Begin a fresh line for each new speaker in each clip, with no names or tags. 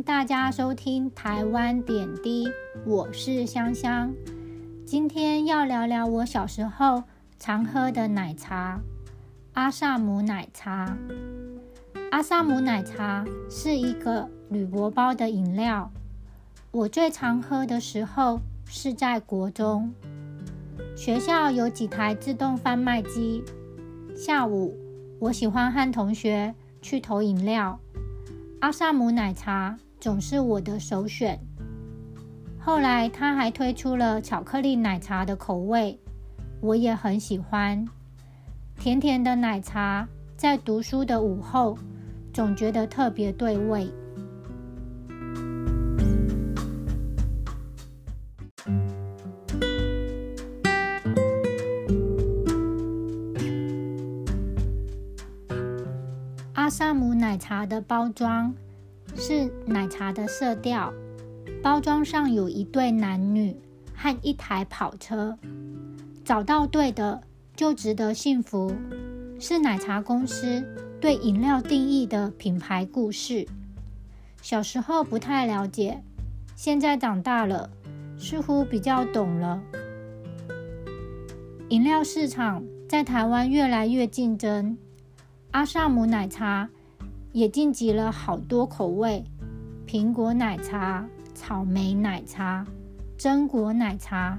大家收听台湾点滴，我是香香。今天要聊聊我小时候常喝的奶茶——阿萨姆奶茶。阿萨姆奶茶是一个铝箔包的饮料。我最常喝的时候是在国中，学校有几台自动贩卖机。下午，我喜欢和同学去投饮料，阿萨姆奶茶。总是我的首选。后来他还推出了巧克力奶茶的口味，我也很喜欢。甜甜的奶茶在读书的午后，总觉得特别对味。阿萨姆奶茶的包装。是奶茶的色调，包装上有一对男女和一台跑车。找到对的就值得幸福，是奶茶公司对饮料定义的品牌故事。小时候不太了解，现在长大了，似乎比较懂了。饮料市场在台湾越来越竞争，阿萨姆奶茶。也晋级了好多口味：苹果奶茶、草莓奶茶、榛果奶茶，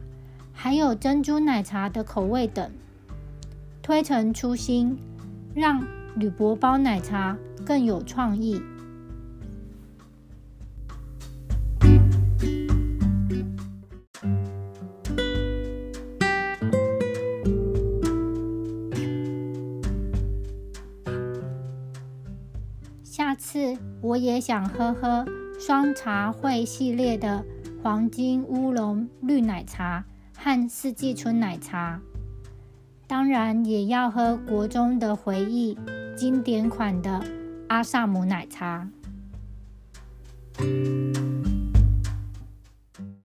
还有珍珠奶茶的口味等。推陈出新，让铝箔包奶茶更有创意。下次我也想喝喝双茶会系列的黄金乌龙绿奶茶和四季春奶茶，当然也要喝国中的回忆经典款的阿萨姆奶茶。